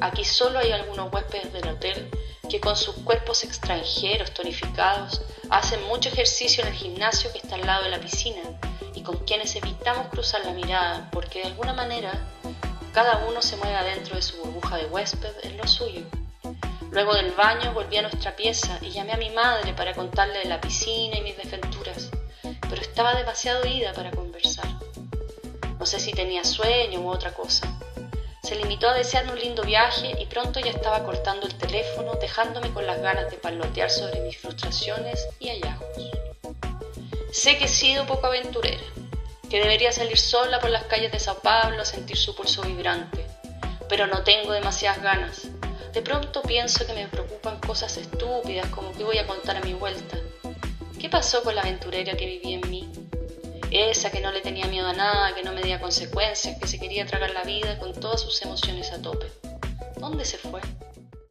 Aquí solo hay algunos huéspedes del hotel que con sus cuerpos extranjeros tonificados hacen mucho ejercicio en el gimnasio que está al lado de la piscina y con quienes evitamos cruzar la mirada porque de alguna manera cada uno se mueve adentro de su burbuja de huésped en lo suyo. Luego del baño volví a nuestra pieza y llamé a mi madre para contarle de la piscina y mis desventuras, pero estaba demasiado ida para conversar. No sé si tenía sueño u otra cosa. Se limitó a desearme un lindo viaje y pronto ya estaba cortando el teléfono, dejándome con las ganas de parlotear sobre mis frustraciones y hallazgos. Sé que he sido poco aventurera, que debería salir sola por las calles de Sao Paulo a sentir su pulso vibrante, pero no tengo demasiadas ganas. De pronto pienso que me preocupan cosas estúpidas como que voy a contar a mi vuelta. ¿Qué pasó con la aventurera que vivía en mí? Esa que no le tenía miedo a nada, que no medía consecuencias, que se quería tragar la vida con todas sus emociones a tope. ¿Dónde se fue?